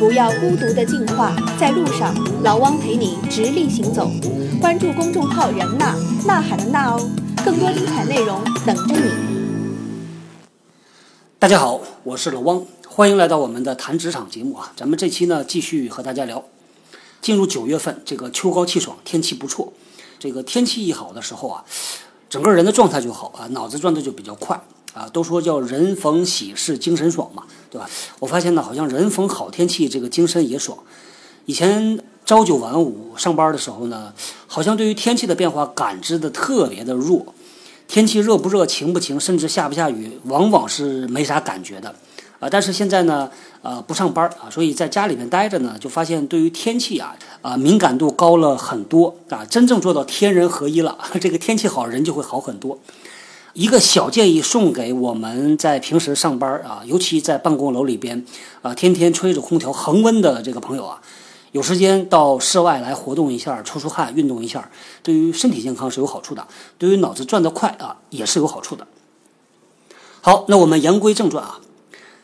不要孤独的进化，在路上，老汪陪你直立行走。关注公众号“人呐呐喊的呐哦，更多精彩内容等着你。大家好，我是老汪，欢迎来到我们的谈职场节目啊。咱们这期呢，继续和大家聊。进入九月份，这个秋高气爽，天气不错。这个天气一好的时候啊，整个人的状态就好啊，脑子转的就比较快。啊，都说叫人逢喜事精神爽嘛，对吧？我发现呢，好像人逢好天气，这个精神也爽。以前朝九晚五上班的时候呢，好像对于天气的变化感知的特别的弱，天气热不热、晴不晴，甚至下不下雨，往往是没啥感觉的。啊，但是现在呢，呃，不上班啊，所以在家里面待着呢，就发现对于天气啊，啊，敏感度高了很多啊，真正做到天人合一了。这个天气好，人就会好很多。一个小建议送给我们在平时上班啊，尤其在办公楼里边啊，天天吹着空调恒温的这个朋友啊，有时间到室外来活动一下，出出汗，运动一下，对于身体健康是有好处的，对于脑子转得快啊，也是有好处的。好，那我们言归正传啊，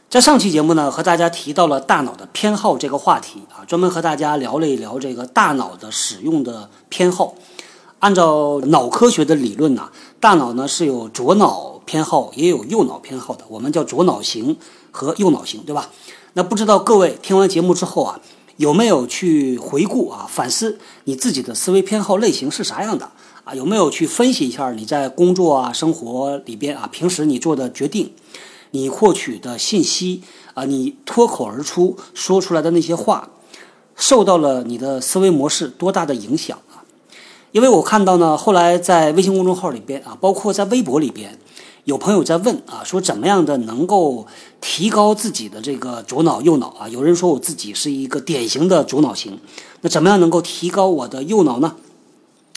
在上期节目呢，和大家提到了大脑的偏好这个话题啊，专门和大家聊了一聊这个大脑的使用的偏好。按照脑科学的理论呢，大脑呢是有左脑偏好，也有右脑偏好的，我们叫左脑型和右脑型，对吧？那不知道各位听完节目之后啊，有没有去回顾啊、反思你自己的思维偏好类型是啥样的啊？有没有去分析一下你在工作啊、生活里边啊，平时你做的决定，你获取的信息啊，你脱口而出说出来的那些话，受到了你的思维模式多大的影响？因为我看到呢，后来在微信公众号里边啊，包括在微博里边，有朋友在问啊，说怎么样的能够提高自己的这个左脑右脑啊？有人说我自己是一个典型的左脑型，那怎么样能够提高我的右脑呢？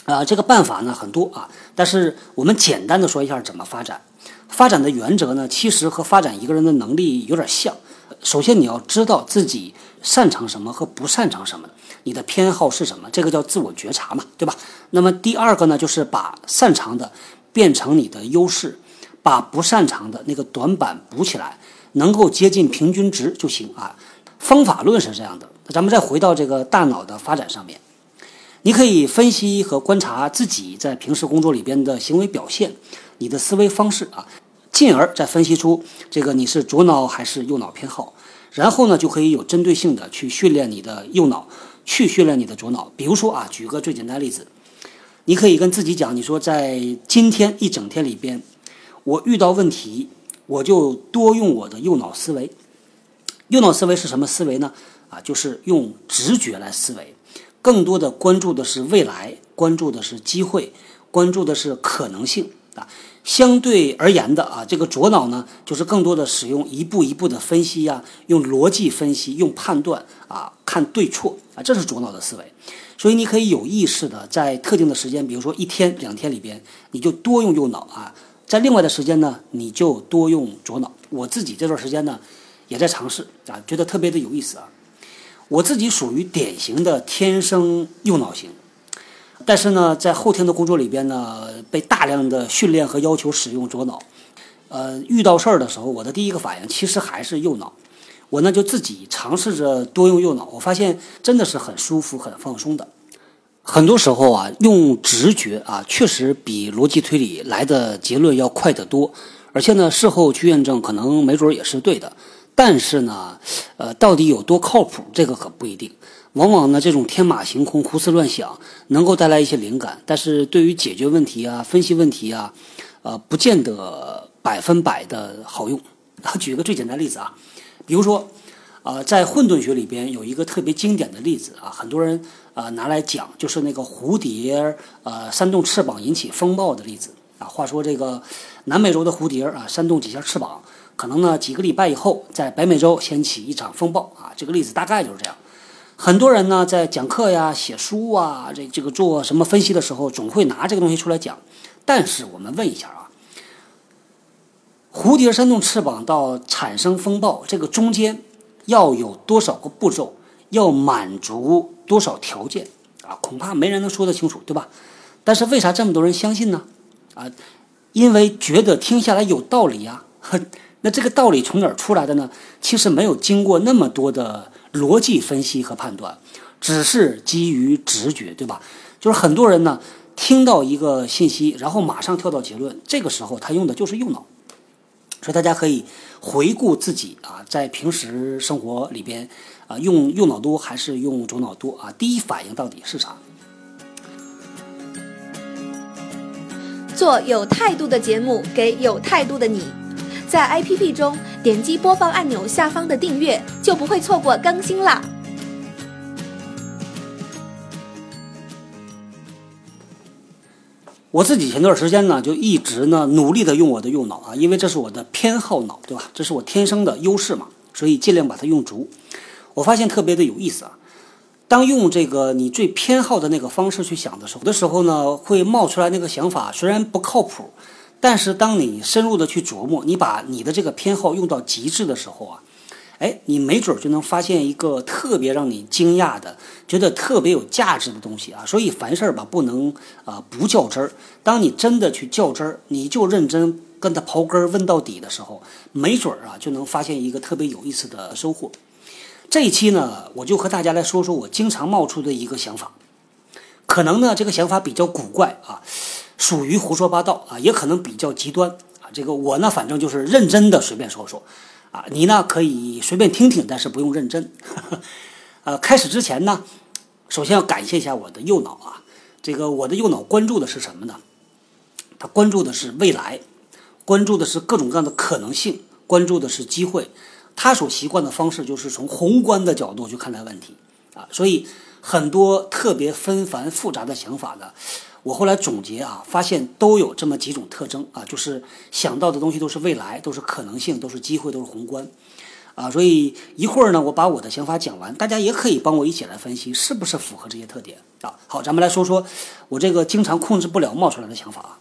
啊，这个办法呢很多啊，但是我们简单的说一下怎么发展。发展的原则呢，其实和发展一个人的能力有点像。首先你要知道自己擅长什么和不擅长什么。你的偏好是什么？这个叫自我觉察嘛，对吧？那么第二个呢，就是把擅长的变成你的优势，把不擅长的那个短板补起来，能够接近平均值就行啊。方法论是这样的。咱们再回到这个大脑的发展上面，你可以分析和观察自己在平时工作里边的行为表现，你的思维方式啊，进而再分析出这个你是左脑还是右脑偏好，然后呢，就可以有针对性的去训练你的右脑。去训练你的左脑，比如说啊，举个最简单的例子，你可以跟自己讲，你说在今天一整天里边，我遇到问题，我就多用我的右脑思维。右脑思维是什么思维呢？啊，就是用直觉来思维，更多的关注的是未来，关注的是机会，关注的是可能性啊。相对而言的啊，这个左脑呢，就是更多的使用一步一步的分析呀，用逻辑分析，用判断啊，看对错这是左脑的思维。所以你可以有意识的在特定的时间，比如说一天两天里边，你就多用右脑啊，在另外的时间呢，你就多用左脑。我自己这段时间呢，也在尝试啊，觉得特别的有意思啊。我自己属于典型的天生右脑型。但是呢，在后天的工作里边呢，被大量的训练和要求使用左脑，呃，遇到事儿的时候，我的第一个反应其实还是右脑。我呢就自己尝试着多用右脑，我发现真的是很舒服、很放松的。很多时候啊，用直觉啊，确实比逻辑推理来的结论要快得多。而且呢，事后去验证，可能没准也是对的。但是呢，呃，到底有多靠谱，这个可不一定。往往呢，这种天马行空、胡思乱想能够带来一些灵感，但是对于解决问题啊、分析问题啊，呃，不见得百分百的好用。举个最简单例子啊，比如说，呃，在混沌学里边有一个特别经典的例子啊，很多人啊拿来讲，就是那个蝴蝶呃扇动翅膀引起风暴的例子啊。话说这个南美洲的蝴蝶啊扇动几下翅膀，可能呢几个礼拜以后在北美洲掀起一场风暴啊。这个例子大概就是这样。很多人呢，在讲课呀、写书啊、这这个做什么分析的时候，总会拿这个东西出来讲。但是我们问一下，蝴蝶扇动翅膀到产生风暴，这个中间要有多少个步骤，要满足多少条件啊？恐怕没人能说得清楚，对吧？但是为啥这么多人相信呢？啊，因为觉得听下来有道理呀。那这个道理从哪儿出来的呢？其实没有经过那么多的。逻辑分析和判断，只是基于直觉，对吧？就是很多人呢听到一个信息，然后马上跳到结论，这个时候他用的就是右脑。所以大家可以回顾自己啊，在平时生活里边啊，用右脑多还是用左脑多啊？第一反应到底是啥？做有态度的节目，给有态度的你。在 APP 中点击播放按钮下方的订阅，就不会错过更新啦。我自己前段时间呢，就一直呢努力的用我的右脑啊，因为这是我的偏好脑，对吧？这是我天生的优势嘛，所以尽量把它用足。我发现特别的有意思啊。当用这个你最偏好的那个方式去想的时候，有的时候呢会冒出来那个想法，虽然不靠谱，但是当你深入的去琢磨，你把你的这个偏好用到极致的时候啊。哎，你没准就能发现一个特别让你惊讶的、觉得特别有价值的东西啊！所以凡事吧，不能啊不较真儿。当你真的去较真儿，你就认真跟他刨根问到底的时候，没准儿啊就能发现一个特别有意思的收获。这一期呢，我就和大家来说说我经常冒出的一个想法，可能呢这个想法比较古怪啊，属于胡说八道啊，也可能比较极端啊。这个我呢，反正就是认真的随便说说。啊，你呢可以随便听听，但是不用认真。呃，开始之前呢，首先要感谢一下我的右脑啊。这个我的右脑关注的是什么呢？他关注的是未来，关注的是各种各样的可能性，关注的是机会。他所习惯的方式就是从宏观的角度去看待问题啊。所以很多特别纷繁复杂的想法呢。我后来总结啊，发现都有这么几种特征啊，就是想到的东西都是未来，都是可能性，都是机会，都是宏观，啊，所以一会儿呢，我把我的想法讲完，大家也可以帮我一起来分析，是不是符合这些特点啊？好，咱们来说说我这个经常控制不了冒出来的想法啊。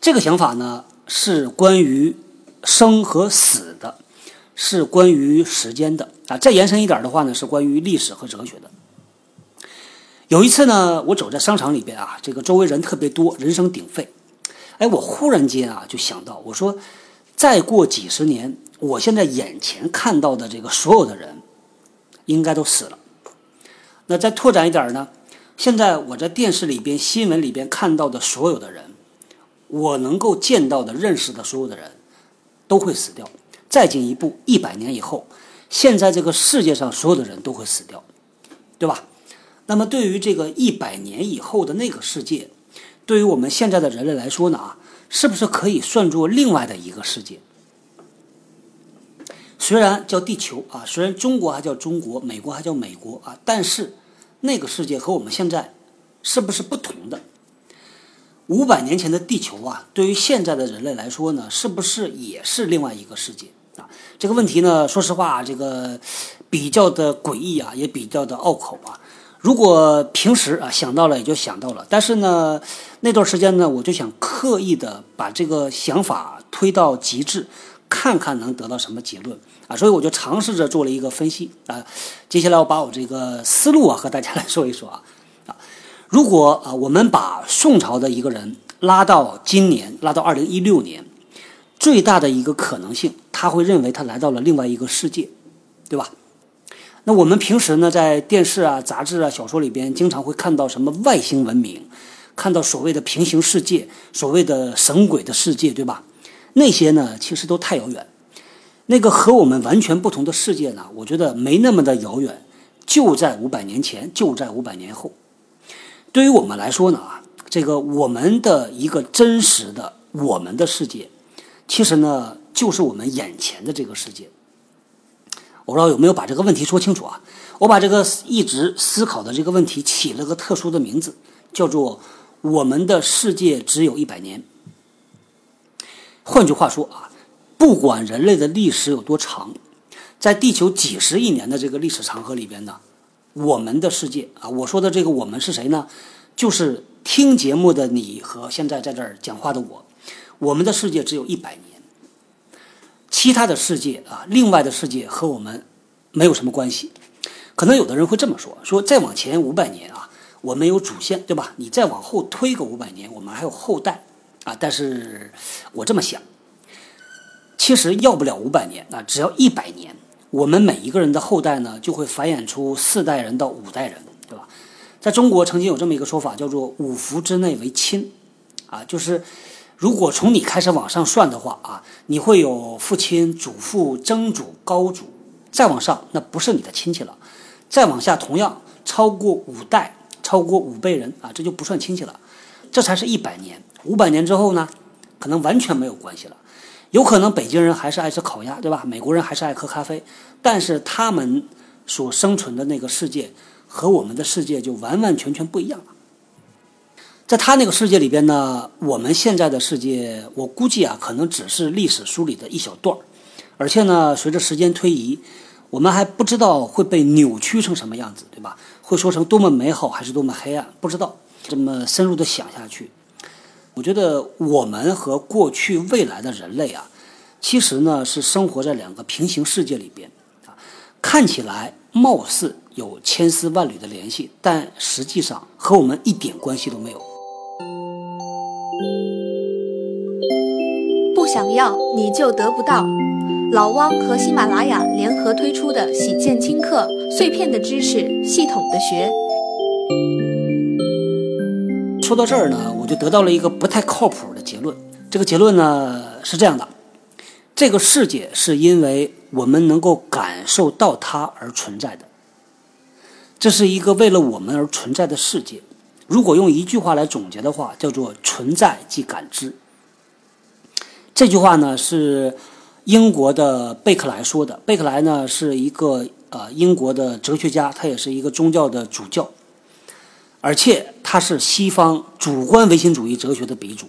这个想法呢，是关于生和死的，是关于时间的啊。再延伸一点的话呢，是关于历史和哲学的。有一次呢，我走在商场里边啊，这个周围人特别多，人声鼎沸。哎，我忽然间啊，就想到，我说，再过几十年，我现在眼前看到的这个所有的人，应该都死了。那再拓展一点呢，现在我在电视里边、新闻里边看到的所有的人，我能够见到的、认识的所有的人，都会死掉。再进一步，一百年以后，现在这个世界上所有的人都会死掉，对吧？那么，对于这个一百年以后的那个世界，对于我们现在的人类来说呢啊，是不是可以算作另外的一个世界？虽然叫地球啊，虽然中国还叫中国，美国还叫美国啊，但是那个世界和我们现在是不是不同的？五百年前的地球啊，对于现在的人类来说呢，是不是也是另外一个世界啊？这个问题呢，说实话，这个比较的诡异啊，也比较的拗口啊。如果平时啊想到了也就想到了，但是呢，那段时间呢，我就想刻意的把这个想法推到极致，看看能得到什么结论啊，所以我就尝试着做了一个分析啊。接下来我把我这个思路啊和大家来说一说啊啊，如果啊我们把宋朝的一个人拉到今年，拉到二零一六年，最大的一个可能性，他会认为他来到了另外一个世界，对吧？我们平时呢，在电视啊、杂志啊、小说里边，经常会看到什么外星文明，看到所谓的平行世界，所谓的神鬼的世界，对吧？那些呢，其实都太遥远。那个和我们完全不同的世界呢，我觉得没那么的遥远，就在五百年前，就在五百年后。对于我们来说呢，啊，这个我们的一个真实的我们的世界，其实呢，就是我们眼前的这个世界。我不知道有没有把这个问题说清楚啊？我把这个一直思考的这个问题起了个特殊的名字，叫做“我们的世界只有一百年”。换句话说啊，不管人类的历史有多长，在地球几十亿年的这个历史长河里边呢，我们的世界啊，我说的这个“我们”是谁呢？就是听节目的你和现在在这儿讲话的我，我们的世界只有一百年。其他的世界啊，另外的世界和我们没有什么关系。可能有的人会这么说：说再往前五百年啊，我们有祖先，对吧？你再往后推个五百年，我们还有后代啊。但是我这么想，其实要不了五百年啊，只要一百年，我们每一个人的后代呢，就会繁衍出四代人到五代人，对吧？在中国曾经有这么一个说法，叫做“五福之内为亲”，啊，就是如果从你开始往上算的话啊，你会有父亲、祖父、曾祖、高祖，再往上那不是你的亲戚了，再往下同样超过五代、超过五辈人啊，这就不算亲戚了，这才是一百年。五百年之后呢，可能完全没有关系了。有可能北京人还是爱吃烤鸭，对吧？美国人还是爱喝咖啡，但是他们所生存的那个世界和我们的世界就完完全全不一样了。在他那个世界里边呢，我们现在的世界，我估计啊，可能只是历史书里的一小段儿，而且呢，随着时间推移，我们还不知道会被扭曲成什么样子，对吧？会说成多么美好，还是多么黑暗，不知道。这么深入的想下去。我觉得我们和过去未来的人类啊，其实呢是生活在两个平行世界里边啊，看起来貌似有千丝万缕的联系，但实际上和我们一点关系都没有。想要你就得不到。老汪和喜马拉雅联合推出的喜见轻课，碎片的知识，系统的学。说到这儿呢，我就得到了一个不太靠谱的结论。这个结论呢是这样的：这个世界是因为我们能够感受到它而存在的，这是一个为了我们而存在的世界。如果用一句话来总结的话，叫做“存在即感知”。这句话呢是英国的贝克莱说的。贝克莱呢是一个呃英国的哲学家，他也是一个宗教的主教。而且他是西方主观唯心主义哲学的鼻祖。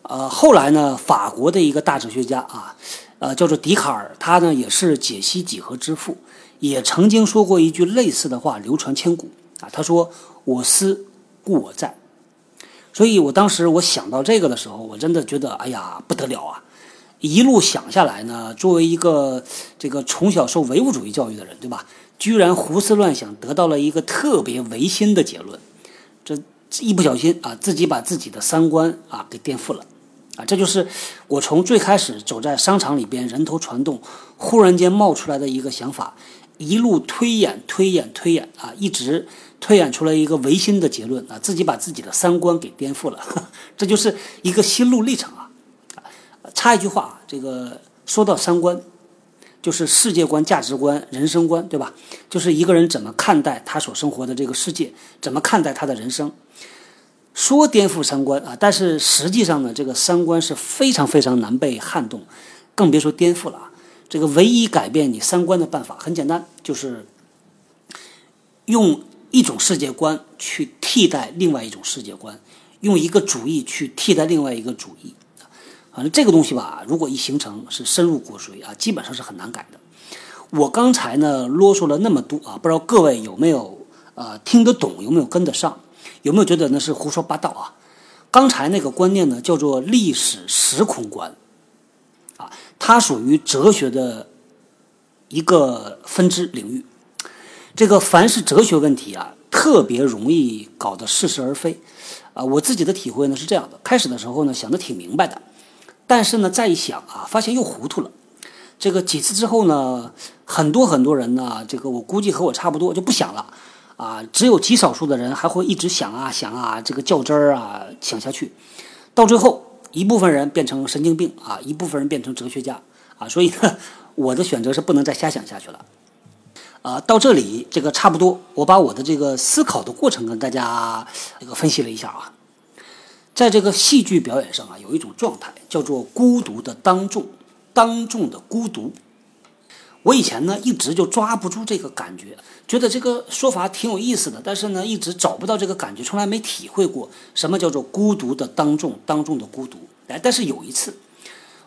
呃，后来呢，法国的一个大哲学家啊，呃，叫做笛卡尔，他呢也是解析几何之父，也曾经说过一句类似的话，流传千古啊。他说：“我思故我在。”所以我当时我想到这个的时候，我真的觉得，哎呀，不得了啊！一路想下来呢，作为一个这个从小受唯物主义教育的人，对吧？居然胡思乱想，得到了一个特别唯心的结论，这一不小心啊，自己把自己的三观啊给颠覆了，啊，这就是我从最开始走在商场里边人头攒动，忽然间冒出来的一个想法，一路推演推演推演啊，一直推演出来一个唯心的结论啊，自己把自己的三观给颠覆了，这就是一个心路历程啊。插一句话啊，这个说到三观。就是世界观、价值观、人生观，对吧？就是一个人怎么看待他所生活的这个世界，怎么看待他的人生。说颠覆三观啊，但是实际上呢，这个三观是非常非常难被撼动，更别说颠覆了啊。这个唯一改变你三观的办法很简单，就是用一种世界观去替代另外一种世界观，用一个主义去替代另外一个主义。反正这个东西吧，如果一形成是深入骨髓啊，基本上是很难改的。我刚才呢啰嗦了那么多啊，不知道各位有没有呃听得懂，有没有跟得上，有没有觉得那是胡说八道啊？刚才那个观念呢叫做历史时空观，它属于哲学的一个分支领域。这个凡是哲学问题啊，特别容易搞得似是而非啊。我自己的体会呢是这样的：开始的时候呢想的挺明白的。但是呢，再一想啊，发现又糊涂了。这个几次之后呢，很多很多人呢，这个我估计和我差不多就不想了啊。只有极少数的人还会一直想啊想啊，这个较真儿啊想下去。到最后，一部分人变成神经病啊，一部分人变成哲学家啊。所以呢，我的选择是不能再瞎想下去了。啊，到这里这个差不多，我把我的这个思考的过程跟大家这个分析了一下啊。在这个戏剧表演上啊，有一种状态叫做孤独的当众，当众的孤独。我以前呢一直就抓不住这个感觉，觉得这个说法挺有意思的，但是呢一直找不到这个感觉，从来没体会过什么叫做孤独的当众，当众的孤独。哎，但是有一次，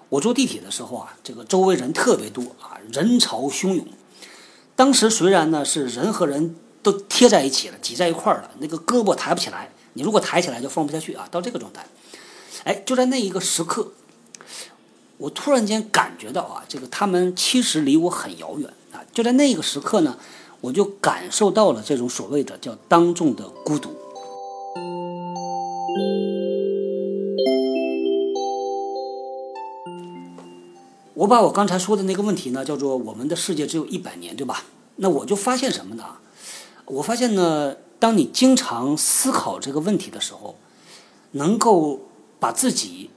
我坐地铁的时候啊，这个周围人特别多啊，人潮汹涌。当时虽然呢是人和人都贴在一起了，挤在一块儿了，那个胳膊抬不起来。你如果抬起来就放不下去啊，到这个状态，哎，就在那一个时刻，我突然间感觉到啊，这个他们其实离我很遥远啊。就在那个时刻呢，我就感受到了这种所谓的叫当众的孤独。我把我刚才说的那个问题呢，叫做我们的世界只有一百年，对吧？那我就发现什么呢？我发现呢，当你经常思考这个问题的时候，能够把自己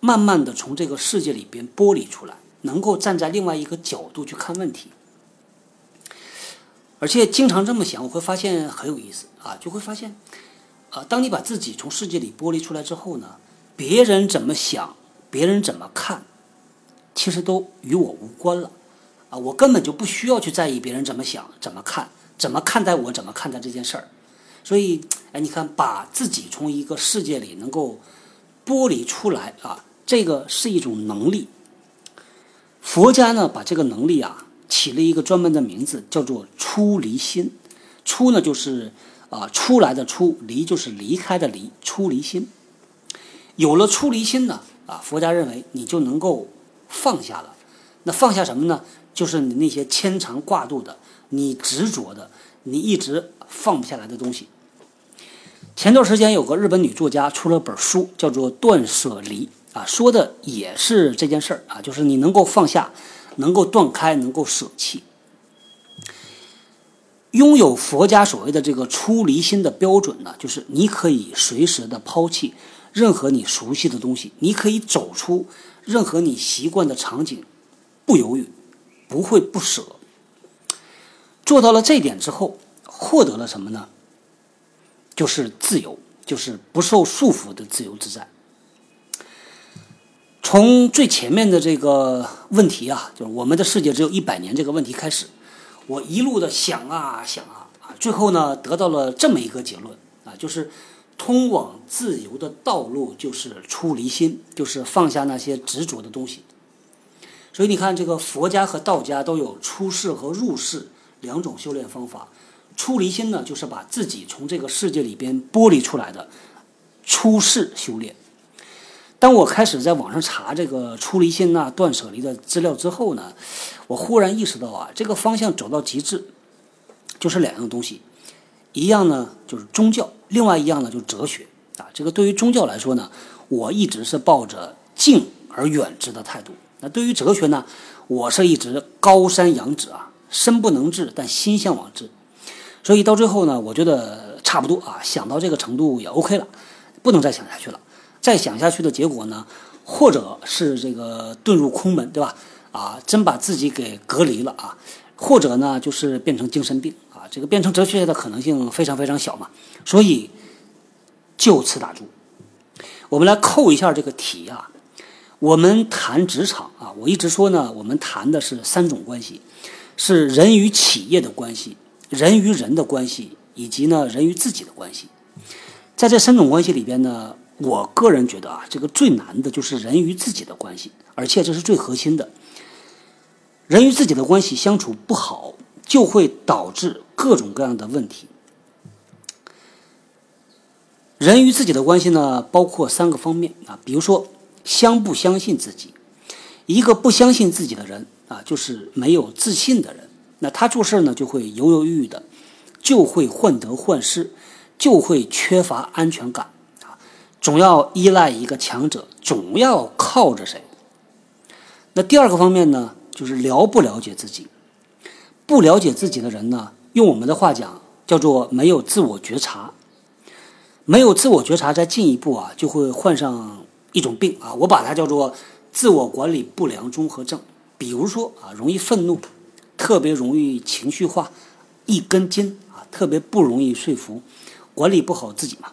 慢慢的从这个世界里边剥离出来，能够站在另外一个角度去看问题，而且经常这么想，我会发现很有意思啊，就会发现，啊，当你把自己从世界里剥离出来之后呢，别人怎么想，别人怎么看，其实都与我无关了，啊，我根本就不需要去在意别人怎么想、怎么看、怎么看待我、怎么看待这件事儿。所以，哎，你看，把自己从一个世界里能够剥离出来啊，这个是一种能力。佛家呢，把这个能力啊起了一个专门的名字，叫做出离心。出呢，就是啊出来的出；离就是离开的离。出离心，有了出离心呢，啊，佛家认为你就能够放下了。那放下什么呢？就是你那些牵肠挂肚的、你执着的、你一直放不下来的东西。前段时间有个日本女作家出了本书，叫做《断舍离》啊，说的也是这件事儿啊，就是你能够放下，能够断开，能够舍弃。拥有佛家所谓的这个出离心的标准呢，就是你可以随时的抛弃任何你熟悉的东西，你可以走出任何你习惯的场景，不犹豫，不会不舍。做到了这点之后，获得了什么呢？就是自由，就是不受束缚的自由自在。从最前面的这个问题啊，就是我们的世界只有一百年这个问题开始，我一路的想啊想啊啊，最后呢得到了这么一个结论啊，就是通往自由的道路就是出离心，就是放下那些执着的东西。所以你看，这个佛家和道家都有出世和入世两种修炼方法。出离心呢，就是把自己从这个世界里边剥离出来的出世修炼。当我开始在网上查这个出离心呐、断舍离的资料之后呢，我忽然意识到啊，这个方向走到极致，就是两样东西，一样呢就是宗教，另外一样呢就是哲学啊。这个对于宗教来说呢，我一直是抱着敬而远之的态度；那对于哲学呢，我是一直高山仰止啊，身不能至，但心向往之。所以到最后呢，我觉得差不多啊，想到这个程度也 OK 了，不能再想下去了。再想下去的结果呢，或者是这个遁入空门，对吧？啊，真把自己给隔离了啊，或者呢，就是变成精神病啊，这个变成哲学家的可能性非常非常小嘛。所以就此打住。我们来扣一下这个题啊，我们谈职场啊，我一直说呢，我们谈的是三种关系，是人与企业的关系。人与人的关系，以及呢人与自己的关系，在这三种关系里边呢，我个人觉得啊，这个最难的就是人与自己的关系，而且这是最核心的。人与自己的关系相处不好，就会导致各种各样的问题。人与自己的关系呢，包括三个方面啊，比如说相不相信自己，一个不相信自己的人啊，就是没有自信的人。那他做事呢，就会犹犹豫豫的，就会患得患失，就会缺乏安全感，总要依赖一个强者，总要靠着谁。那第二个方面呢，就是了不了解自己，不了解自己的人呢，用我们的话讲，叫做没有自我觉察。没有自我觉察，再进一步啊，就会患上一种病啊，我把它叫做自我管理不良综合症。比如说啊，容易愤怒。特别容易情绪化，一根筋啊，特别不容易说服，管理不好自己嘛。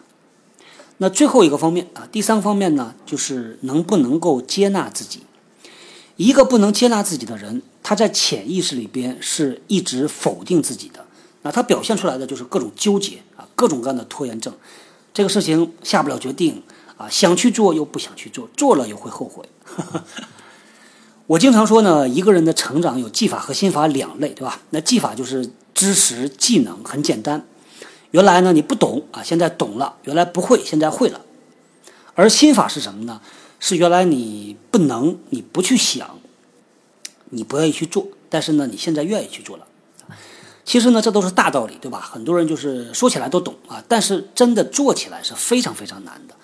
那最后一个方面啊，第三个方面呢，就是能不能够接纳自己。一个不能接纳自己的人，他在潜意识里边是一直否定自己的。那他表现出来的就是各种纠结啊，各种各样的拖延症。这个事情下不了决定啊，想去做又不想去做，做了又会后悔。我经常说呢，一个人的成长有技法和心法两类，对吧？那技法就是知识技能，很简单。原来呢你不懂啊，现在懂了；原来不会，现在会了。而心法是什么呢？是原来你不能，你不去想，你不愿意去做，但是呢你现在愿意去做了。其实呢这都是大道理，对吧？很多人就是说起来都懂啊，但是真的做起来是非常非常难的。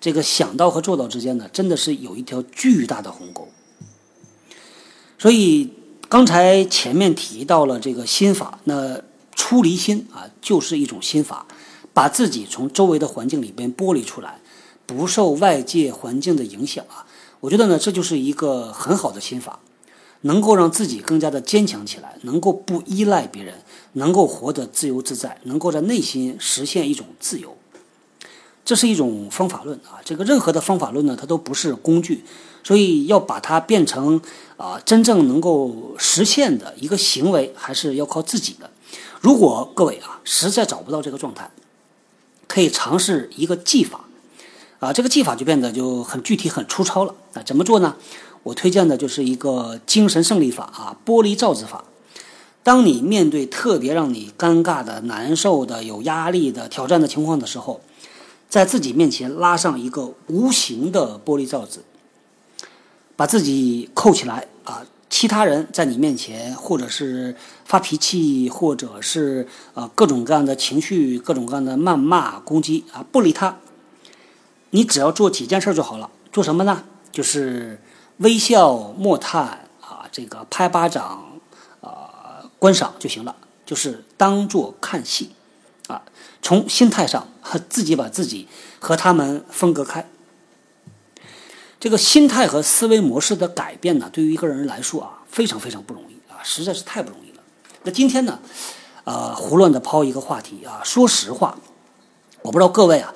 这个想到和做到之间呢，真的是有一条巨大的鸿沟。所以刚才前面提到了这个心法，那出离心啊，就是一种心法，把自己从周围的环境里边剥离出来，不受外界环境的影响啊。我觉得呢，这就是一个很好的心法，能够让自己更加的坚强起来，能够不依赖别人，能够活得自由自在，能够在内心实现一种自由。这是一种方法论啊，这个任何的方法论呢，它都不是工具，所以要把它变成啊真正能够实现的一个行为，还是要靠自己的。如果各位啊实在找不到这个状态，可以尝试一个技法啊，这个技法就变得就很具体、很粗糙了啊。怎么做呢？我推荐的就是一个精神胜利法啊，玻璃罩子法。当你面对特别让你尴尬的、难受的、有压力的挑战的情况的时候。在自己面前拉上一个无形的玻璃罩子，把自己扣起来啊！其他人在你面前，或者是发脾气，或者是啊各种各样的情绪，各种各样的谩骂、攻击啊，不理他。你只要做几件事就好了。做什么呢？就是微笑、默叹啊，这个拍巴掌啊，观赏就行了。就是当做看戏。啊，从心态上，自己把自己和他们分隔开。这个心态和思维模式的改变呢，对于一个人来说啊，非常非常不容易啊，实在是太不容易了。那今天呢，呃，胡乱的抛一个话题啊，说实话，我不知道各位啊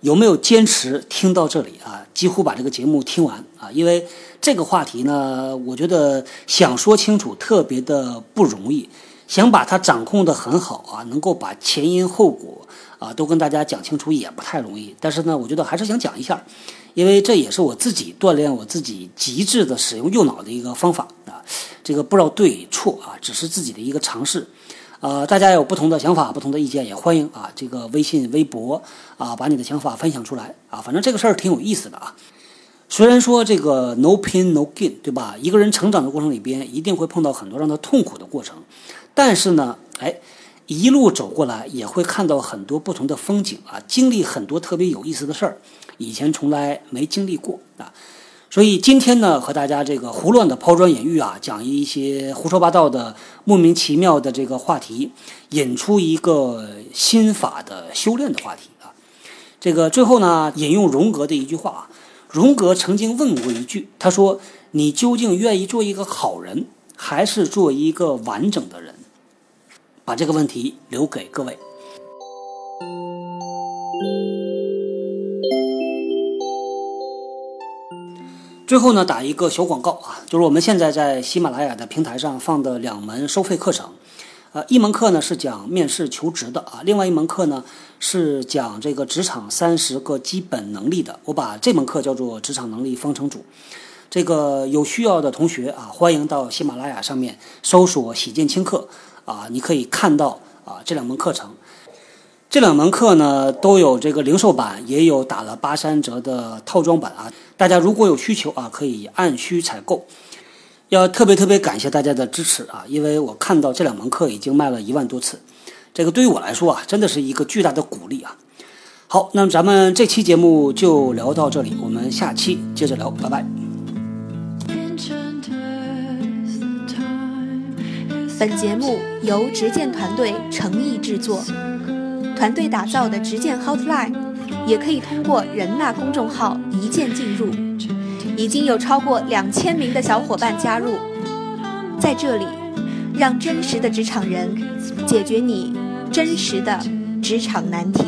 有没有坚持听到这里啊，几乎把这个节目听完啊，因为这个话题呢，我觉得想说清楚特别的不容易。想把它掌控的很好啊，能够把前因后果啊都跟大家讲清楚也不太容易。但是呢，我觉得还是想讲一下，因为这也是我自己锻炼我自己极致的使用右脑的一个方法啊。这个不知道对错啊，只是自己的一个尝试。呃，大家有不同的想法、不同的意见，也欢迎啊，这个微信、微博啊，把你的想法分享出来啊。反正这个事儿挺有意思的啊。虽然说这个 no pain no gain，对吧？一个人成长的过程里边，一定会碰到很多让他痛苦的过程。但是呢，哎，一路走过来也会看到很多不同的风景啊，经历很多特别有意思的事儿，以前从来没经历过啊。所以今天呢，和大家这个胡乱的抛砖引玉啊，讲一些胡说八道的莫名其妙的这个话题，引出一个心法的修炼的话题啊。这个最后呢，引用荣格的一句话啊，荣格曾经问过一句，他说：“你究竟愿意做一个好人，还是做一个完整的人？”把这个问题留给各位。最后呢，打一个小广告啊，就是我们现在在喜马拉雅的平台上放的两门收费课程，呃，一门课呢是讲面试求职的啊，另外一门课呢是讲这个职场三十个基本能力的。我把这门课叫做职场能力方程组。这个有需要的同学啊，欢迎到喜马拉雅上面搜索“喜见轻课”。啊，你可以看到啊，这两门课程，这两门课呢都有这个零售版，也有打了八三折的套装版啊。大家如果有需求啊，可以按需采购。要特别特别感谢大家的支持啊，因为我看到这两门课已经卖了一万多次，这个对于我来说啊，真的是一个巨大的鼓励啊。好，那么咱们这期节目就聊到这里，我们下期接着聊，拜拜。本节目由执剑团队诚意制作，团队打造的直建 Hotline 也可以通过人纳公众号一键进入，已经有超过两千名的小伙伴加入，在这里，让真实的职场人解决你真实的职场难题。